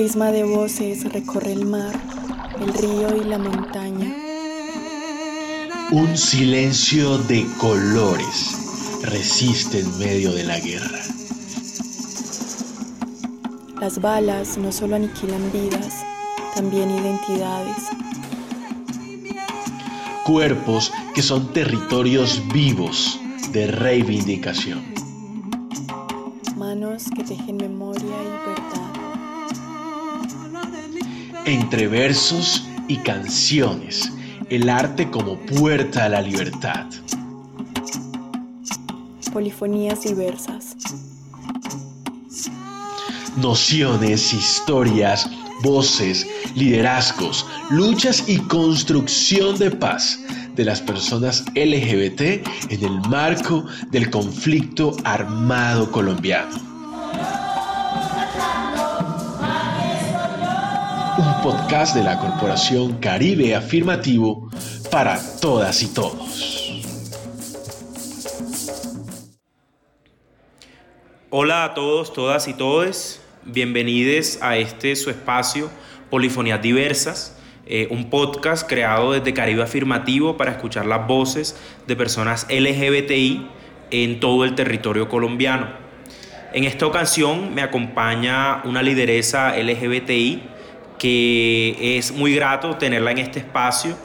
prisma de voces recorre el mar, el río y la montaña. Un silencio de colores resiste en medio de la guerra. Las balas no solo aniquilan vidas, también identidades. Cuerpos que son territorios vivos de reivindicación. Manos que tejen memoria y verdad. Entre versos y canciones, el arte como puerta a la libertad. Polifonías diversas. Nociones, historias, voces, liderazgos, luchas y construcción de paz de las personas LGBT en el marco del conflicto armado colombiano. Podcast de la Corporación Caribe Afirmativo para todas y todos. Hola a todos, todas y todes. Bienvenidos a este su espacio Polifonías Diversas, eh, un podcast creado desde Caribe Afirmativo para escuchar las voces de personas LGBTI en todo el territorio colombiano. En esta ocasión me acompaña una lideresa LGBTI que es muy grato tenerla en este espacio,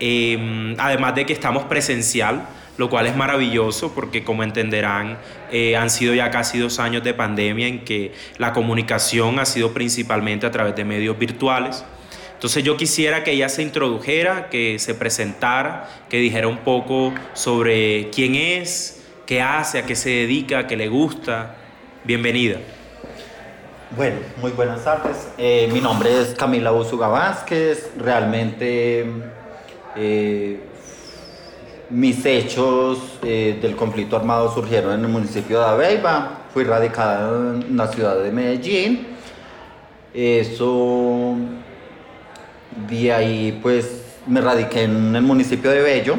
em, además de que estamos presencial lo cual es maravilloso porque como entenderán eh, han sido ya casi dos años de pandemia en que la comunicación ha sido principalmente a través de medios virtuales. Entonces yo quisiera que ella se introdujera, que se presentara, que dijera un poco sobre quién es, qué hace, a qué se dedica, qué le gusta. Bienvenida. Bueno, muy buenas tardes. Eh, mi nombre es Camila Usuga Vázquez. Realmente eh, mis hechos eh, del conflicto armado surgieron en el municipio de Aveiva. Fui radicada en la ciudad de Medellín. Eso, de ahí pues me radiqué en el municipio de Bello.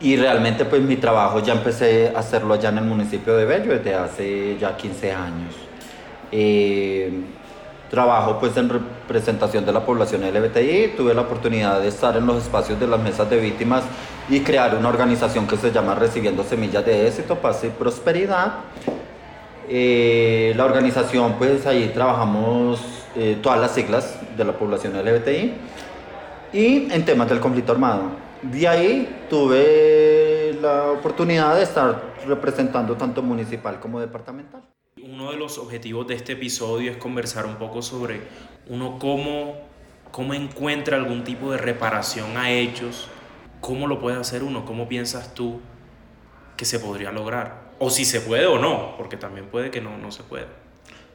Y realmente pues mi trabajo ya empecé a hacerlo allá en el municipio de Bello desde hace ya 15 años. Eh, Trabajo pues en representación de la población LGBTI, tuve la oportunidad de estar en los espacios de las mesas de víctimas y crear una organización que se llama Recibiendo Semillas de Éxito, Paz y Prosperidad. Eh, la organización pues ahí trabajamos eh, todas las siglas de la población LGBTI y en temas del conflicto armado. De ahí tuve la oportunidad de estar representando tanto municipal como departamental uno de los objetivos de este episodio es conversar un poco sobre uno cómo, cómo encuentra algún tipo de reparación a hechos, cómo lo puede hacer uno, cómo piensas tú que se podría lograr, o si se puede o no, porque también puede que no, no se pueda.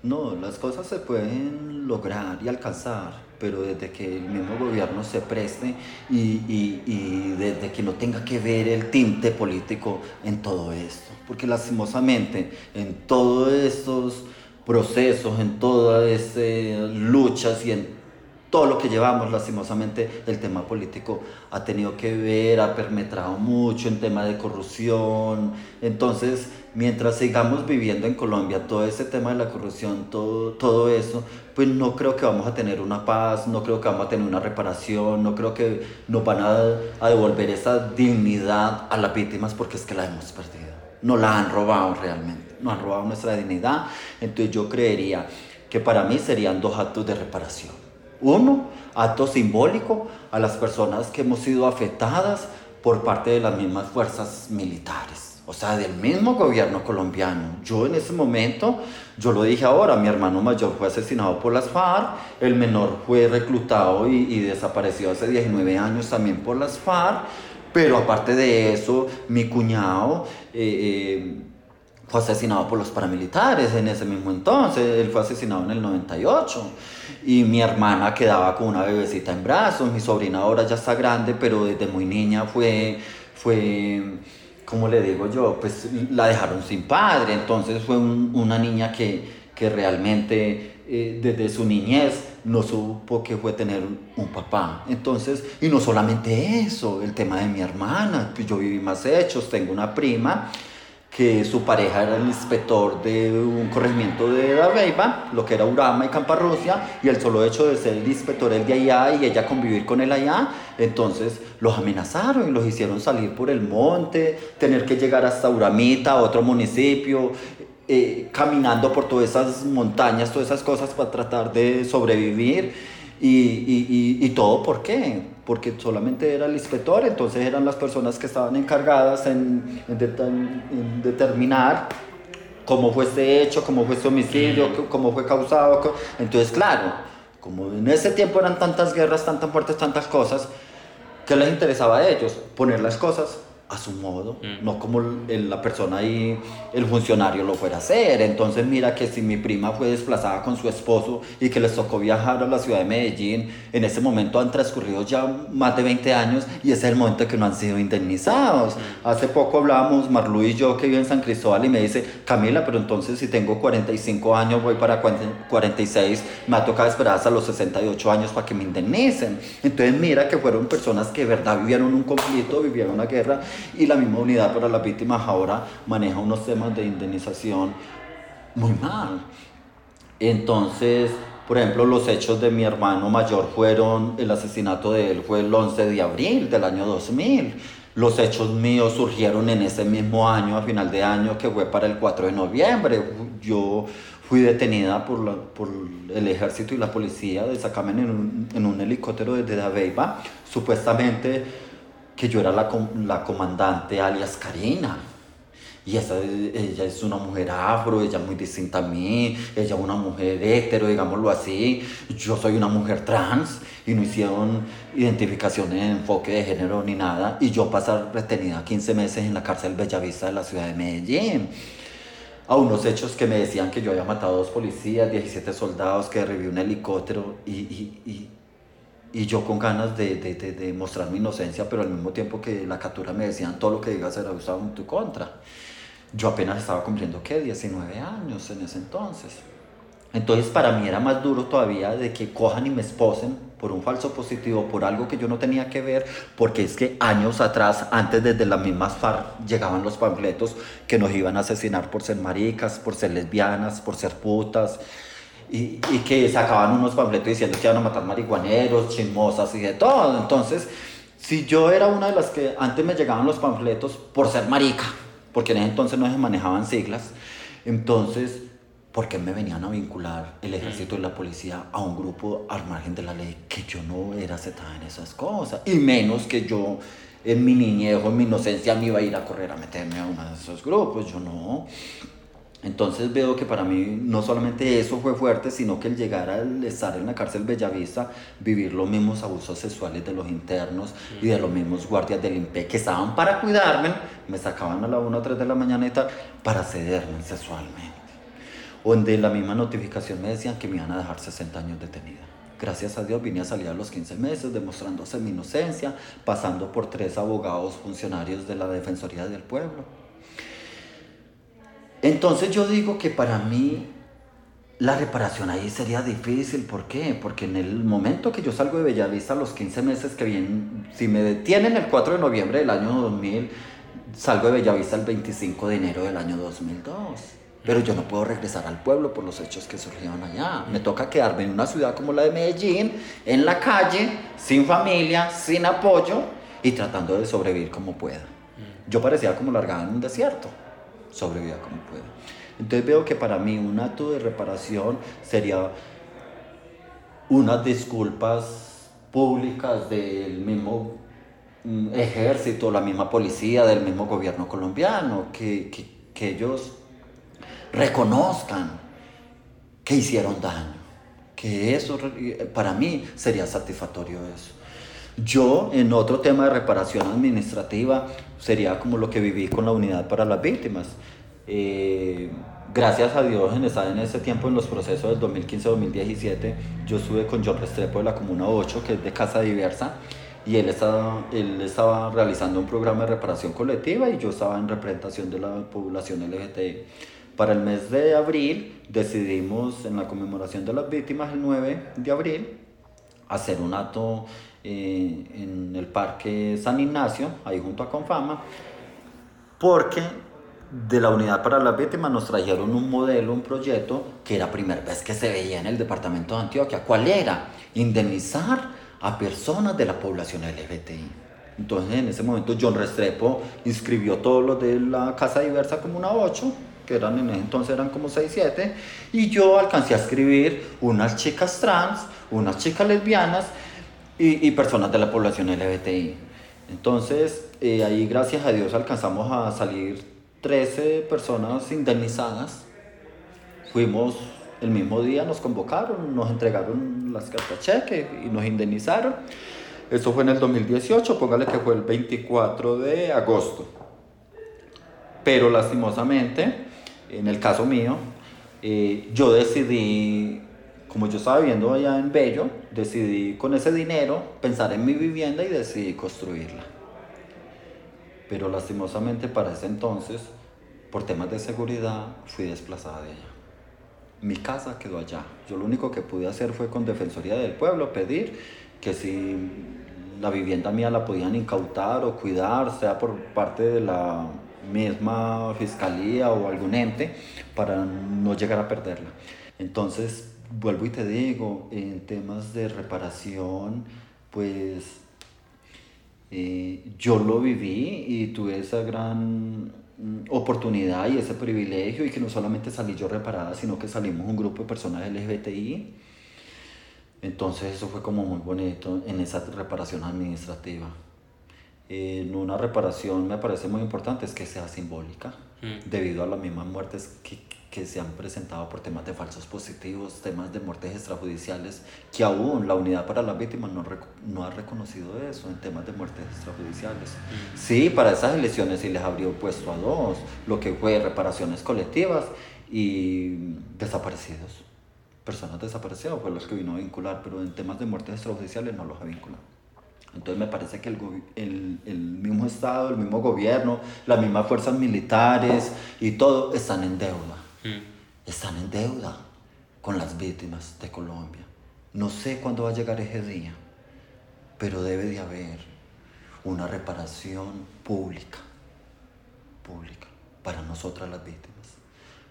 No, las cosas se pueden lograr y alcanzar, pero desde que el mismo gobierno se preste y, y, y, desde que no tenga que ver el tinte político en todo esto. Porque lastimosamente en todos estos procesos, en todas estas luchas y en todo lo que llevamos, lastimosamente, el tema político ha tenido que ver, ha permetrado mucho en tema de corrupción. Entonces, mientras sigamos viviendo en Colombia todo ese tema de la corrupción, todo, todo eso, pues no creo que vamos a tener una paz, no creo que vamos a tener una reparación, no creo que nos van a, a devolver esa dignidad a las víctimas porque es que la hemos perdido. No la han robado realmente, nos han robado nuestra dignidad. Entonces yo creería que para mí serían dos actos de reparación uno, acto simbólico a las personas que hemos sido afectadas por parte de las mismas fuerzas militares, o sea, del mismo gobierno colombiano. Yo en ese momento, yo lo dije ahora, mi hermano mayor fue asesinado por las FARC, el menor fue reclutado y, desapareció hace 19 años también por las FARC, pero aparte de eso, mi cuñado... Eh, eh, fue asesinado por los paramilitares en ese mismo entonces, él fue asesinado en el 98 y mi hermana quedaba con una bebecita en brazos, mi sobrina ahora ya está grande, pero desde muy niña fue, fue, ¿cómo le digo yo? Pues la dejaron sin padre, entonces fue una niña que, que realmente eh, desde su niñez no supo que fue tener un papá. Entonces, y no solamente eso, el tema de mi hermana, pues yo viví más hechos, tengo una prima que su pareja era el inspector de un corregimiento de Dabeiba, lo que era Urama y Camparrusia, y el solo hecho de ser el inspector el de allá y ella convivir con él allá, entonces los amenazaron y los hicieron salir por el monte, tener que llegar hasta Uramita, otro municipio, eh, caminando por todas esas montañas, todas esas cosas para tratar de sobrevivir. Y, y, y, todo, ¿por qué? Porque solamente era el inspector, entonces eran las personas que estaban encargadas en, en, determinar cómo fue este hecho, cómo fue este homicidio, cómo fue causado. Entonces, claro, como en ese tiempo eran tantas guerras, tantas muertes, tantas cosas, ¿qué les interesaba a ellos? Poner las cosas a su modo, mm. no como la persona ahí, el funcionario lo fuera a hacer. Entonces mira que si mi prima fue desplazada con su esposo y que les tocó viajar a la ciudad de Medellín, en ese momento han transcurrido ya más de 20 años y ese es el momento que no han sido indemnizados. Mm. Hace poco hablábamos, Marlu y yo, que vive en San Cristóbal, y me dice, Camila, pero entonces si tengo 45 años, voy para 46, me ha tocado esperar hasta los 68 años para que me indemnicen. Entonces mira que fueron personas que de verdad vivieron un conflicto, vivieron una guerra y la misma unidad para las víctimas ahora maneja unos temas de indemnización muy mal. Entonces, por ejemplo, los hechos de mi hermano mayor fueron, el asesinato de él fue el 11 de abril del año 2000. Los hechos míos surgieron en ese mismo año, a final de año, que fue para el 4 de noviembre. Yo fui detenida por, la, por el ejército y la policía de sacarme en un, en un helicóptero desde Dabeiba, supuestamente que yo era la, comandante alias Karina. Y esa, ella es una mujer afro, ella es muy distinta a mí, ella es una mujer hetero, digámoslo así. Yo soy una mujer trans y no hicieron identificación en enfoque de género ni nada. Y yo pasar retenida 15 meses en la cárcel Bellavista de la ciudad de Medellín. A unos hechos que me decían que yo había matado a dos policías, 17 soldados, que derribé un helicóptero y y yo con ganas de, de, de, mostrar mi inocencia, pero al mismo tiempo que la captura me decían todo lo que digas será usado en tu contra. Yo apenas estaba cumpliendo, ¿qué? 19 años en ese entonces. Entonces para mí era más duro todavía de que cojan y me esposen por un falso positivo, por algo que yo no tenía que ver, porque es que años atrás, antes desde las mismas FARC, llegaban los panfletos que nos iban a asesinar por ser maricas, por ser lesbianas, por ser putas, y, que sacaban unos panfletos diciendo que iban a matar marihuaneros, chismosas y de todo. Entonces, si yo era una de las que antes me llegaban los panfletos por ser marica, porque en ese entonces no se manejaban siglas, entonces, ¿por qué me venían a vincular el ejército y la policía a un grupo al margen de la ley que yo no era aceptada en esas cosas? Y menos que yo en mi niñez o en mi inocencia me iba a ir a correr a meterme a uno de esos grupos, yo no. Entonces veo que para mí no solamente eso fue fuerte, sino que el llegar al estar en la cárcel Bellavista, vivir los mismos abusos sexuales de los internos y de los mismos guardias del INPE que estaban para cuidarme, me sacaban a la 1 o 3 de la mañana y para cederme sexualmente. Donde en la misma notificación me decían que me iban a dejar 60 años detenida. Gracias a Dios vine a salir a los 15 meses demostrándose mi inocencia, pasando por tres abogados funcionarios de la Defensoría del Pueblo entonces yo digo que para mí la reparación ahí sería difícil. ¿Por qué? Porque en el momento que yo salgo de Bellavista, los 15 meses que vienen, si me detienen el 4 de noviembre del año 2000, salgo de Bellavista el 25 de enero del año 2002. Pero yo no puedo regresar al pueblo por los hechos que surgieron allá. Me toca quedarme en una ciudad como la de Medellín, en la calle, sin familia, sin apoyo y tratando de sobrevivir como pueda. Yo parecía como largada en un desierto sobrevivir como pueda. Entonces veo que para mí un acto de reparación sería unas disculpas públicas del mismo mm, ejército, la misma policía, del mismo gobierno colombiano, que, que, que ellos reconozcan que hicieron daño, que eso para mí sería satisfactorio eso. Yo, en otro tema de reparación administrativa, sería como lo que viví con la unidad para las víctimas. Eh, gracias a Dios, en, en ese tiempo, en los procesos del 2015-2017, yo estuve con John Restrepo de la Comuna 8, que es de Casa Diversa, y él estaba, él estaba realizando un programa de reparación colectiva y yo estaba en representación de la población LGTBI. Para el mes de abril decidimos, en la conmemoración de las víctimas, el 9 de abril, hacer un acto eh, en el Parque San Ignacio, ahí junto a Confama, porque de la unidad para las víctimas nos trajeron un modelo, un proyecto que era primera vez que se veía en el departamento de Antioquia. ¿Cuál era? Indemnizar a personas de la población LGBTI. Entonces en ese momento John Restrepo inscribió todos los de la Casa Diversa como una 8, que eran en ese entonces eran como 6, 7, y yo alcancé a escribir unas chicas trans, unas chicas lesbianas y, y personas de la población LGBTI. Entonces eh, ahí gracias a Dios alcanzamos a salir 13 personas indemnizadas. Fuimos el mismo día, nos convocaron, nos entregaron las cartas cheque y nos indemnizaron. Eso fue en el 2018, póngale que fue el 24 de agosto. Pero lastimosamente, en el caso mío, eh, yo decidí, como yo estaba viviendo allá en Bello, decidí con ese dinero pensar en mi vivienda y decidí construirla. Pero lastimosamente para ese entonces por temas de seguridad fui desplazada de ella. Mi casa quedó allá. Yo lo único que pude hacer fue con Defensoría del Pueblo pedir que si la vivienda mía la podían incautar o cuidar, sea por parte de la misma fiscalía o algún ente, para no llegar a perderla. Entonces, vuelvo y te digo, en temas de reparación, pues eh, yo lo viví y tuve esa gran Mm, oportunidad y ese privilegio y que no solamente salí yo reparada, sino que salimos un grupo de personas LGBTI. Entonces eso fue como muy bonito en esa reparación administrativa. En una reparación me parece muy importante es que sea simbólica, mm. debido a las mismas muertes que, que se han presentado por temas de falsos positivos, temas de muertes extrajudiciales, que aún la unidad para las víctimas no, no ha reconocido eso en temas de muertes extrajudiciales. Mm. Sí, para esas elecciones sí les abrió puesto a dos, lo que fue reparaciones colectivas y desaparecidos. Personas desaparecidas fue los que vino a vincular, pero en temas de muertes extrajudiciales no los ha vinculado. Entonces me parece que el, el, el, mismo Estado, el mismo gobierno, las mismas fuerzas militares y todo están en deuda. Mm. están en deuda con las víctimas de Colombia. No sé cuándo va a llegar ese día, pero debe de haber una reparación pública, pública, para nosotras las víctimas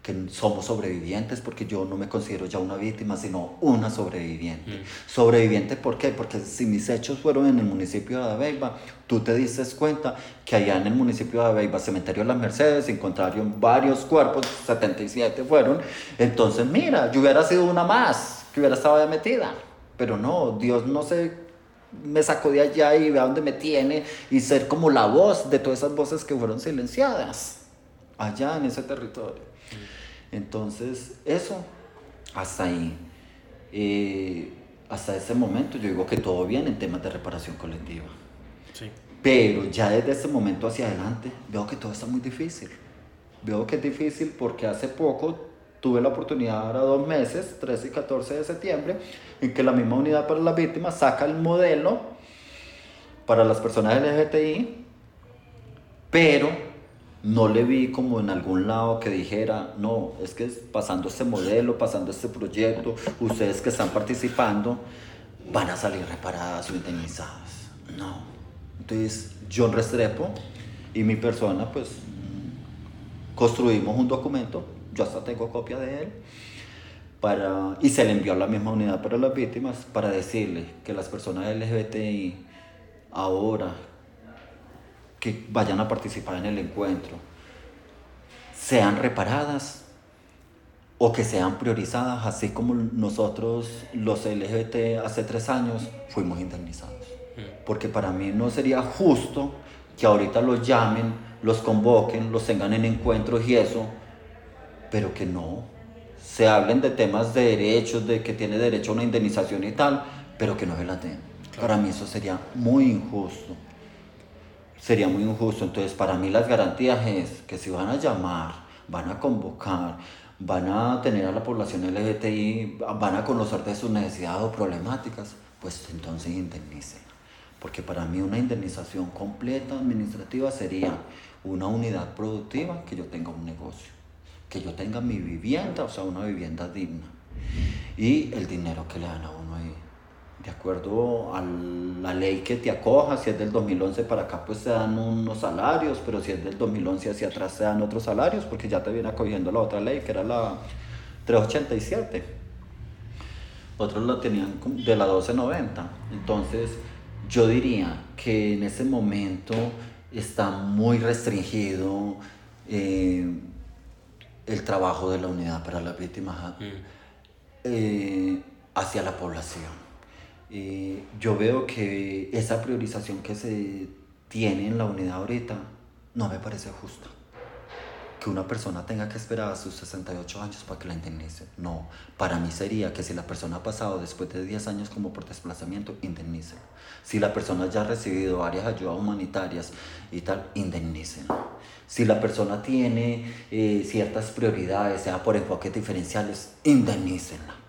que somos sobrevivientes, porque yo no me considero ya una víctima, sino una sobreviviente. Mm. Sobreviviente, ¿por qué? Porque si mis hechos fueron en el municipio de Abeiba, tú te dices cuenta que allá en el municipio de Abeiba, cementerio de las Mercedes, encontraron varios cuerpos, 77 fueron, entonces mira, yo hubiera sido una más, que hubiera estado metida, pero no, Dios no se me sacó de allá y ve a dónde me tiene y ser como la voz de todas esas voces que fueron silenciadas allá en ese territorio. Entonces, eso, hasta ahí. Eh, hasta ese momento yo digo que todo bien en temas de reparación colectiva. Sí. Pero ya desde ese momento hacia adelante veo que todo está muy difícil. Veo que es difícil porque hace poco tuve la oportunidad, ahora dos meses, 13 y 14 de septiembre, en que la misma unidad para las víctimas saca el modelo para las personas LGTI, pero no le vi como en algún lado que dijera, no, es que pasando este modelo, pasando este proyecto, ustedes que están participando van a salir reparadas o indemnizadas. No. Entonces, John Restrepo y mi persona, pues, construimos un documento, yo hasta tengo copia de él, para, y se le envió a la misma unidad para las víctimas para decirle que las personas LGBTI ahora que vayan a participar en el encuentro sean reparadas o que sean priorizadas, así como nosotros los LGBT hace tres años fuimos indemnizados. Mm. Porque para mí no sería justo que ahorita los llamen, los convoquen, los tengan en encuentros y eso, pero que no se hablen de temas de derechos, de que tiene derecho a una indemnización y tal, pero que no se la den. Para mí eso sería muy injusto sería muy injusto. Entonces, para mí las garantías es que si van a llamar, van a convocar, van a tener a la población LGTBI, van a conocer de sus necesidades o problemáticas, pues entonces indemnicen. Porque para mí una indemnización completa administrativa sería una unidad productiva, que yo tenga un negocio, que yo tenga mi vivienda, o sea, una vivienda digna, y el dinero que le dan a uno ahí. De acuerdo a la ley que te acoja, si es del 2011 para acá pues te dan unos salarios, pero si es del 2011 hacia atrás te dan otros salarios, porque ya te viene acogiendo la otra ley, que era la 387. Otros lo tenían de la 1290. Entonces, yo diría que en ese momento está muy restringido eh, el trabajo de la unidad para las víctimas mm. eh, hacia la población. Eh, yo veo que esa priorización que se tiene en la unidad ahorita no me parece justa. Que una persona tenga que esperar a sus 68 años para que la indemnice. No, para mí sería que si la persona ha pasado después de 10 años como por desplazamiento, indemnice. Si la persona ya ha recibido varias ayudas humanitarias y tal, indemnice. Si la persona tiene eh, ciertas prioridades, sea por enfoques diferenciales, indemnícenla.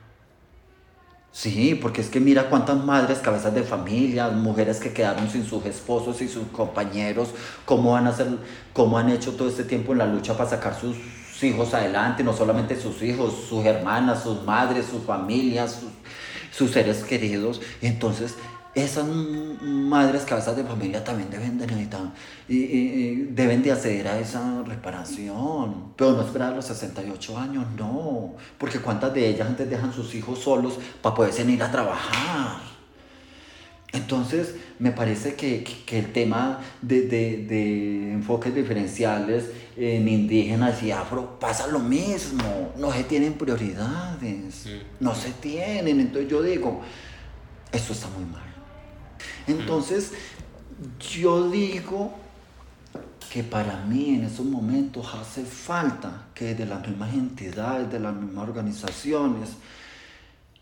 Sí, porque es que mira cuántas madres, cabezas de familia, mujeres que quedaron sin sus esposos y sus compañeros, cómo han, hacer, cómo han hecho todo este tiempo en la lucha para sacar sus hijos adelante, no solamente sus hijos, sus hermanas, sus madres, sus familias, sus, sus seres queridos. Entonces esas madres cabezas de familia también deben de necesitar y, deben de acceder a esa reparación. Pero no esperar a los 68 años no. Porque cuántas de ellas antes dejan sus hijos solos para poderse ir a trabajar entonces me parece que, el tema de, enfoques diferenciales en indígenas y afro pasa lo mismo. No se tienen prioridades. No se tienen. Entonces yo digo eso está muy mal entonces, yo digo que para mí en esos momentos hace falta que de las mismas entidades, de las mismas organizaciones,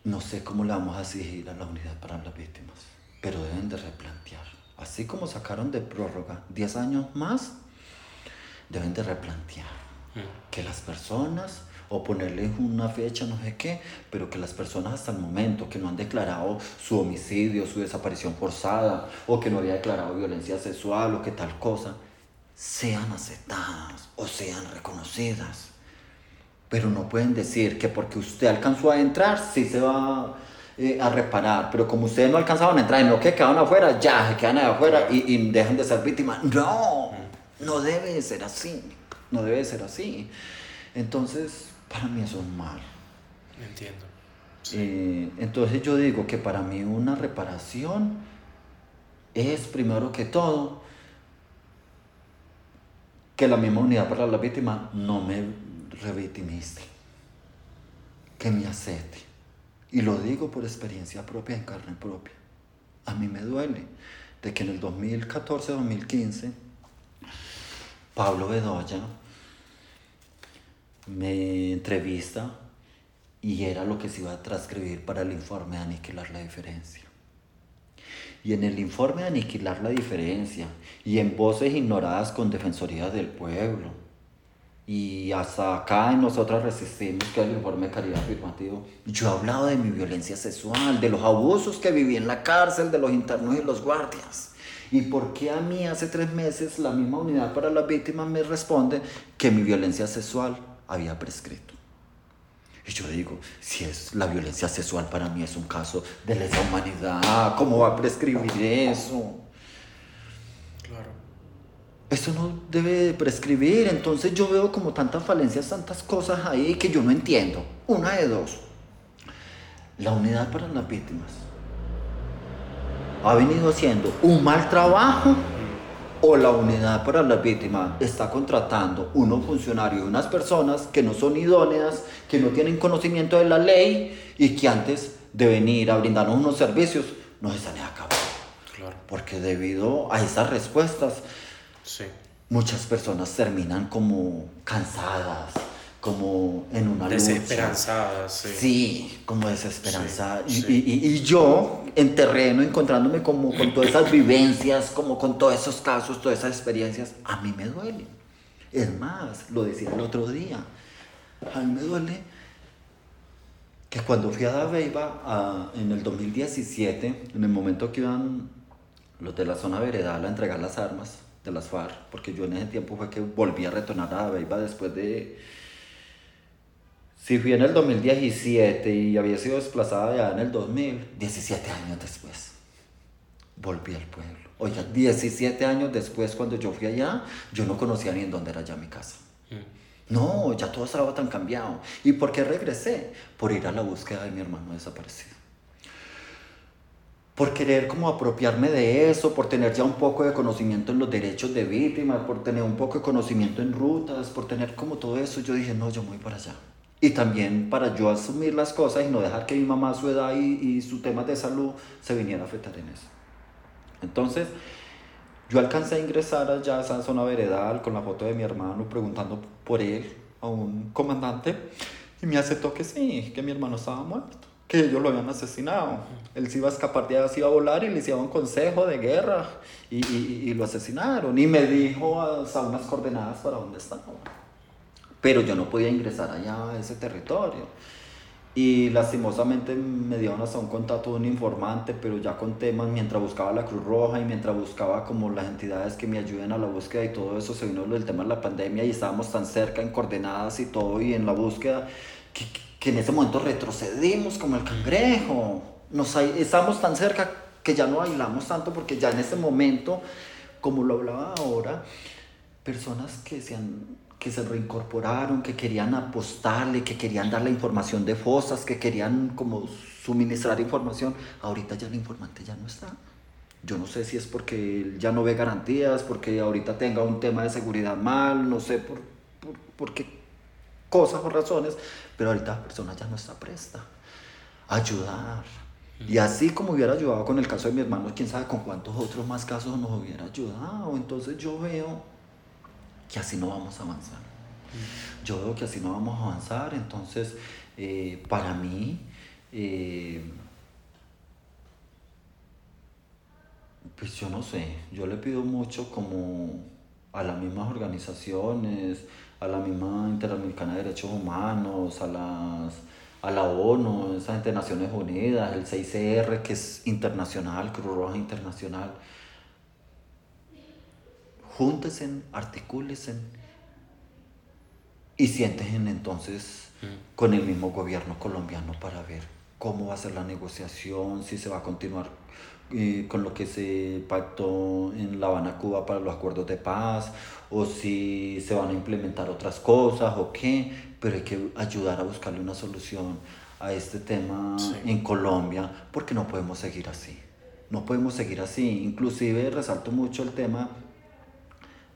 no sé cómo le vamos a exigir a la unidad para las víctimas, pero deben de replantear. Así como sacaron de prórroga 10 años más, deben de replantear que las personas o ponerle una fecha, no sé qué, pero que las personas hasta el momento que no han declarado su homicidio, su desaparición forzada, o que no había declarado violencia sexual o que tal cosa, sean aceptadas o sean reconocidas. Pero no pueden decir que porque usted alcanzó a entrar, sí se va eh, a reparar, pero como ustedes no alcanzaban a entrar y no que quedaron afuera, ya se quedan afuera y, y dejan de ser víctimas. No, no debe ser así, no debe ser así. Entonces, para mí eso es mal. Entiendo. Eh, entonces yo digo que para mí una reparación es primero que todo que la misma unidad para la víctima no me revictimice, que me acepte. Y lo digo por experiencia propia, en carne propia. A mí me duele de que en el 2014-2015 Pablo Bedoya me entrevista y era lo que se iba a transcribir para el informe de aniquilar la diferencia. Y en el informe de aniquilar la diferencia y en voces ignoradas con Defensoría del Pueblo y hasta acá en nosotras resistimos que el informe de caridad afirmativo. Yo he hablado de mi violencia sexual, de los abusos que viví en la cárcel, de los internos y los guardias. ¿Y por qué a mí hace tres meses la misma unidad para las víctimas me responde que mi violencia sexual había prescrito. Y yo digo, si es la violencia sexual para mí es un caso de lesa humanidad, ¿cómo va a prescribir eso? Claro. Eso no debe prescribir, entonces yo veo como tantas falencias, tantas cosas ahí que yo no entiendo. Una de dos. La unidad para las víctimas ha venido haciendo un mal trabajo o la unidad para las víctimas está contratando unos funcionarios, unas personas que no son idóneas, que no tienen conocimiento de la ley y que antes de venir a brindarnos unos servicios nos están acabando. Claro. Porque debido a esas respuestas, muchas personas terminan como cansadas, como en una Desesperanzadas, sí. Sí, como desesperanzadas. y, y, y, yo, en terreno, encontrándome como con todas esas vivencias, como con todos esos casos, todas esas experiencias, a mí me duele. Es más, lo decía el otro día, a mí me duele que cuando fui a Dabeiba en el 2017, en el momento que iban los de la zona veredal a entregar las armas de las FARC, porque yo en ese tiempo fue que volví a retornar a Dabeiba después de Si fui en el 2017 y había sido desplazada ya en el 2000, 17 años después, volví al pueblo. Oiga, 17 años después cuando yo fui allá, yo no conocía ni en dónde era ya mi casa. Mm. No, ya todo estaba tan cambiado. ¿Y por qué regresé? Por ir a la búsqueda de mi hermano desaparecido por querer como apropiarme de eso, por tener ya un poco de conocimiento en los derechos de víctimas, por tener un poco de conocimiento en rutas, por tener como todo eso, yo dije, no, yo voy para allá. Y también para yo asumir las cosas y no dejar que mi mamá, su edad y, y su tema de salud se viniera a afectar en eso. Entonces, yo alcancé a ingresar allá a esa zona veredal con la foto de mi hermano preguntando por él a un comandante y me aceptó que sí, que mi hermano estaba muerto que ellos lo habían asesinado. Él se iba a escapar de allá, se iba a volar y le hicieron un consejo de guerra y, y, y, lo asesinaron. Y me dijo hasta unas coordenadas para dónde estaba. Pero yo no podía ingresar allá a ese territorio. Y lastimosamente me dieron hasta un contacto de un informante, pero ya con temas mientras buscaba la Cruz Roja y mientras buscaba como las entidades que me ayuden a la búsqueda y todo eso, se vino el tema de la pandemia y estábamos tan cerca en coordenadas y todo y en la búsqueda que, que en ese momento retrocedimos como el cangrejo. Nos, estamos tan cerca que ya no bailamos tanto porque ya en ese momento, como lo hablaba ahora, personas que se, que se reincorporaron, que querían apostarle, que querían dar la información de fosas, que querían como suministrar información, ahorita ya el informante ya no está. Yo no sé si es porque ya no ve garantías, porque ahorita tenga un tema de seguridad mal, no sé por, por, por qué cosas o razones, pero ahorita la persona ya no está presta a ayudar. Y así como hubiera ayudado con el caso de mi hermano, quién sabe con cuántos otros más casos nos hubiera ayudado. Entonces yo veo que así no vamos a avanzar. Yo veo que así no vamos a avanzar. Entonces, eh, para mí, eh, pues yo no sé, yo le pido mucho como a las mismas organizaciones, a la misma Interamericana de Derechos Humanos, a, las, a la ONU, esa gente de Naciones Unidas, el 6CR que es internacional, Cruz Roja Internacional. Júntense, articúlense y siéntense entonces mm. con el mismo gobierno colombiano para ver cómo va a ser la negociación, si se va a continuar eh, con lo que se pactó en La Habana, Cuba para los acuerdos de paz, o si se van a implementar otras cosas o qué, pero hay que ayudar a buscarle una solución a este tema en Colombia, porque no podemos seguir así. No podemos seguir así. Inclusive resalto mucho el tema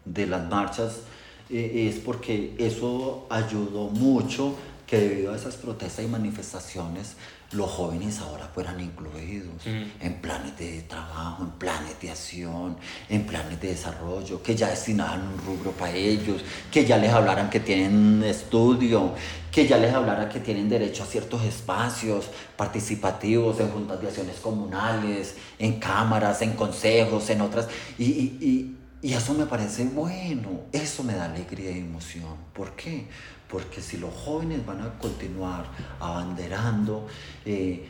de las marchas, eh, es porque eso ayudó mucho que debido a esas protestas y manifestaciones los jóvenes ahora fueran incluidos mm. en planes de trabajo, en planes de acción, en planes de desarrollo, que ya destinaran un rubro para ellos, que ya les hablaran que tienen estudio, que ya les hablaran que tienen derecho a ciertos espacios participativos en juntas de acciones comunales, en cámaras, en consejos, en otras. Y, y, y eso me parece bueno, eso me da alegría y emoción. ¿Por qué? porque si los jóvenes van a continuar abanderando, eh,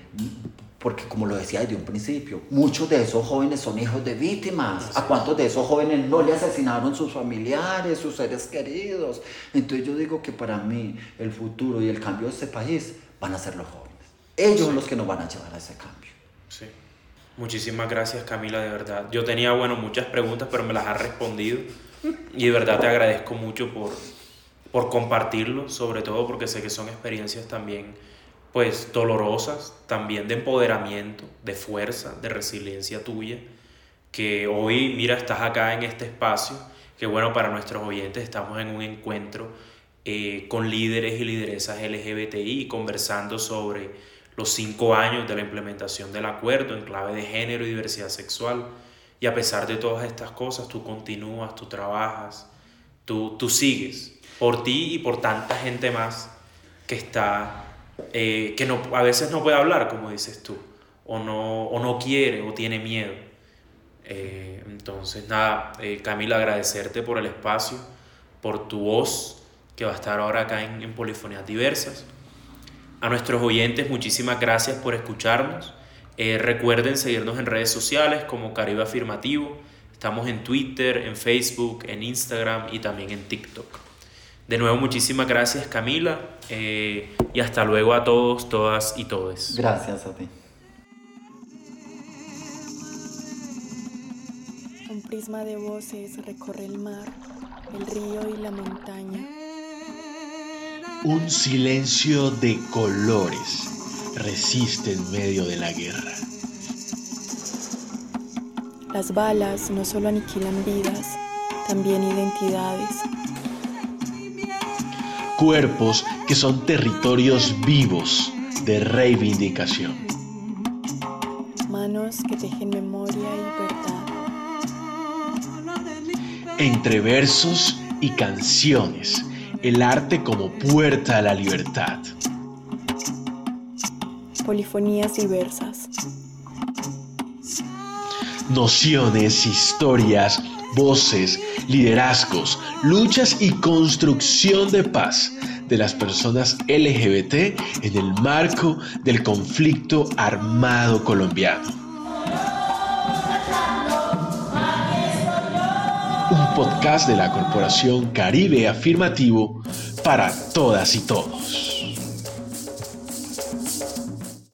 porque como lo decía desde un principio, muchos de esos jóvenes son hijos de víctimas. ¿A cuántos de esos jóvenes no le asesinaron sus familiares, sus seres queridos? Entonces yo digo que para mí el futuro y el cambio de este país van a ser los jóvenes. Ellos son los que nos van a llevar a ese cambio. Sí. Muchísimas gracias Camila, de verdad. Yo tenía, bueno, muchas preguntas, pero me las has respondido. Y de verdad te agradezco mucho por, por compartirlo, sobre todo porque sé que son experiencias también pues dolorosas, también de empoderamiento, de fuerza, de resiliencia tuya, que hoy, mira, estás acá en este espacio, que bueno, para nuestros oyentes estamos en un encuentro eh, con líderes y lideresas LGBTI, conversando sobre los cinco años de la implementación del acuerdo en clave de género y diversidad sexual. Y a pesar de todas estas cosas, tú continúas, tú trabajas, tú, tú sigues por ti y por tanta gente más que está, eh, que no, a veces no puede hablar, como dices tú, o no, o no quiere o tiene miedo. Eh, entonces, nada, eh, Camila, agradecerte por el espacio, por tu voz, que va a estar ahora acá en, en Polifonías Diversas. A nuestros oyentes, muchísimas gracias por escucharnos. recuerden seguirnos en redes sociales como Caribe Afirmativo. Estamos en Twitter, en Facebook, en Instagram y también en TikTok. De nuevo, muchísimas gracias Camila eh, y hasta luego a todos, todas y todes. Gracias a ti. Un prisma de voces recorre el mar, el río y la montaña. Un silencio de colores resiste en medio de la guerra. Las balas no solo aniquilan vidas, también identidades. Cuerpos que son territorios vivos de reivindicación. Manos que tejen memoria y verdad. Entre versos y canciones, el arte como puerta a la libertad. Polifonías diversas. Nociones, historias, voces, liderazgos, luchas y construcción de paz de las personas LGBT en el marco del conflicto armado colombiano. Podcast de la Corporación Caribe Afirmativo para todas y todos.